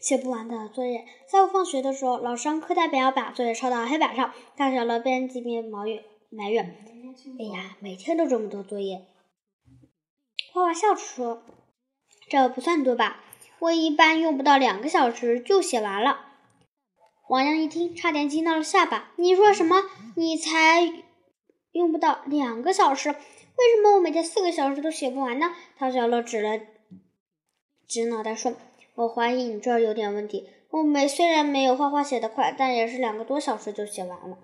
写不完的作业。下午放学的时候，老师让课代表把作业抄到黑板上。大小乐边记边埋怨埋怨：“哎呀，每天都这么多作业。”花花笑着说：“这不算多吧？我一般用不到两个小时就写完了。”王阳一听，差点惊到了下巴：“你说什么？你才用不到两个小时？为什么我每天四个小时都写不完呢？”陶小乐指了指脑袋说：“我怀疑你这儿有点问题。我没虽然没有画画写得快，但也是两个多小时就写完了。”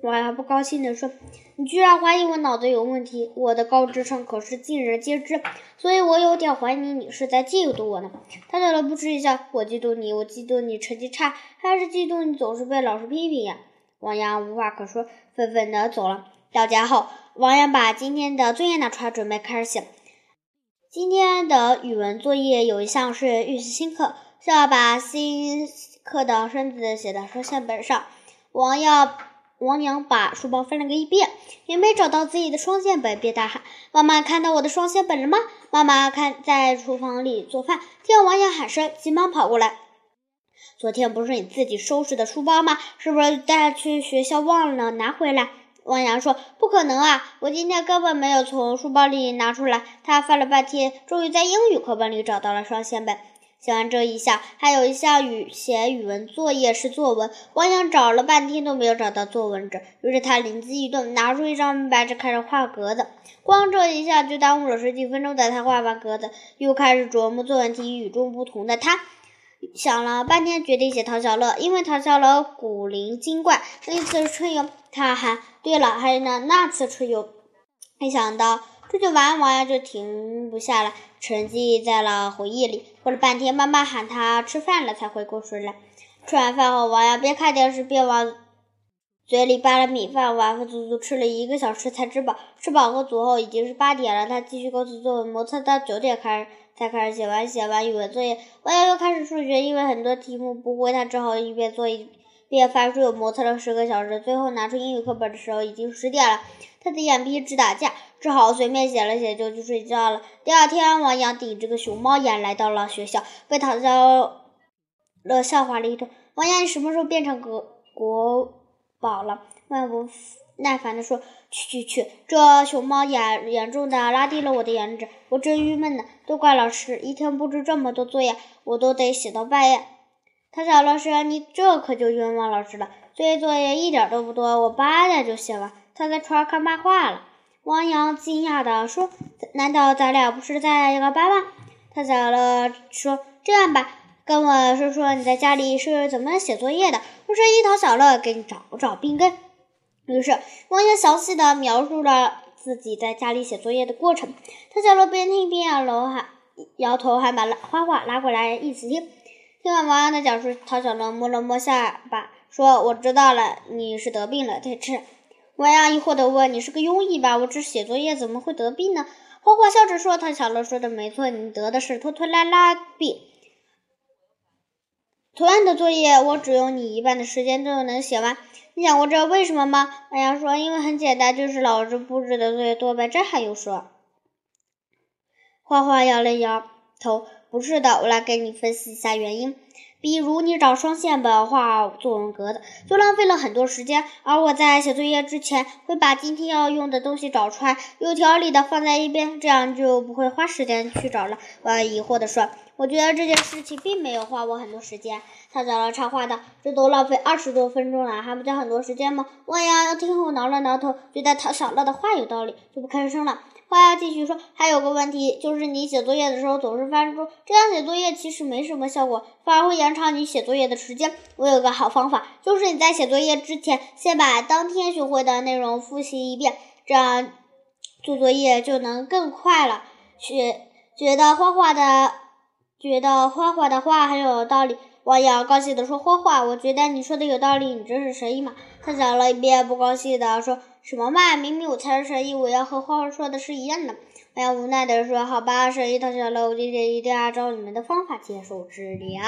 王阳不高兴地说：“你居然怀疑我脑子有问题？我的高智商可是尽人皆知，所以我有点怀疑你是在嫉妒我呢。”他小乐不吱一笑：“我嫉妒你，我嫉妒你成绩差，还是嫉妒你总是被老师批评呀？”王阳无话可说，愤愤地走了。到家后，王阳把今天的作业拿出来，准备开始写。今天的语文作业有一项是预习新课，需要把新课的生字写在双线本上。王耀。王阳把书包翻了个一遍，也没找到自己的双线本，便大喊：“妈妈，看到我的双线本了吗？”妈妈看在厨房里做饭，听到王阳喊声，急忙跑过来：“昨天不是你自己收拾的书包吗？是不是带去学校忘了拿回来？”汪洋说：“不可能啊，我今天根本没有从书包里拿出来。”他翻了半天，终于在英语课本里找到了双线本。写完这一项，还有一项语写语文作业是作文。汪洋找了半天都没有找到作文纸，于是他灵机一动，拿出一张白纸开始画格子。光这一下就耽误了十几分钟。等他画完格子，又开始琢磨作文题与众不同的他。想了半天，决定写唐小乐，因为唐小乐古灵精怪。那一次春游，他还对了，还有那那次春游，没想到。出去玩，王阳就停不下来，沉寂在了回忆里。过了半天，妈妈喊他吃饭了，才回过神来。吃完饭后，王阳边看电视边往嘴里扒了米饭，晚饭足足吃了一个小时才吃饱。吃饱喝足后，已经是八点了。他继续构思作文，磨蹭到九点开始始才开始写完。写完语文作业，王阳又开始数学，因为很多题目不会，他只好一边做一边翻书，又磨蹭了十个小时。最后拿出英语课本的时候，已经十点了。他的眼皮直打架。只好随便写了写就去睡觉了。第二天，王阳顶着个熊猫眼来到了学校，被唐小乐笑话了一通。王阳，你什么时候变成国国宝了？万不耐烦地说：“去去去，这熊猫眼严重的拉低了我的颜值，我真郁闷呢。都怪老师，一天布置这么多作业，我都得写到半夜。”唐小老师，你这可就冤枉老师了。作业作业一点都不多，我八点就写完。他在床上看漫画了。王洋惊讶地说：“难道咱俩不是在一个班吗？”他小乐说：“这样吧，跟我说说你在家里是怎么写作业的，我是樱桃小乐给你找找病根。”于是王阳详细的描述了自己在家里写作业的过程。他小乐边听边摇头，还摇头，还把花花拉过来一起听。听完王阳的讲述，陶小乐摸了摸下巴，说：“我知道了，你是得病了，得吃。”王阳疑惑的问：“你是个庸医吧？我只写作业，怎么会得病呢？”花花笑着说：“唐小乐说的没错，你得的是拖拖拉拉病。同样的作业，我只用你一半的时间就能写完。你想过这为什么吗？”王阳说：“因为很简单，就是老师布置的作业多呗。”这还用说？花花摇了摇头：“不是的，我来给你分析一下原因。”比如你找双线本画作文格子，就浪费了很多时间。而我在写作业之前，会把今天要用的东西找出来，有条理的放在一边，这样就不会花时间去找了。我疑惑地说：“我觉得这件事情并没有花我很多时间。”他找了插话道：“这都浪费二十多分钟了，还不叫很多时间吗？”汪洋听后挠了挠头，觉得唐小乐的话有道理，就不吭声了。花继续说：“还有个问题，就是你写作业的时候总是翻书，这样写作业其实没什么效果，反而会延长你写作业的时间。我有个好方法，就是你在写作业之前，先把当天学会的内容复习一遍，这样做作业就能更快了。”学觉得画画的，觉得花花的话很有道理。王阳高兴地说：“花花，我觉得你说的有道理，你真是神医嘛。”他讲了一遍，不高兴地说。什么嘛！明明我才是神医，我要和花花说的是一样的。我要无奈地说：“好吧，神医投降了，我今天一定要照你们的方法接受治疗。”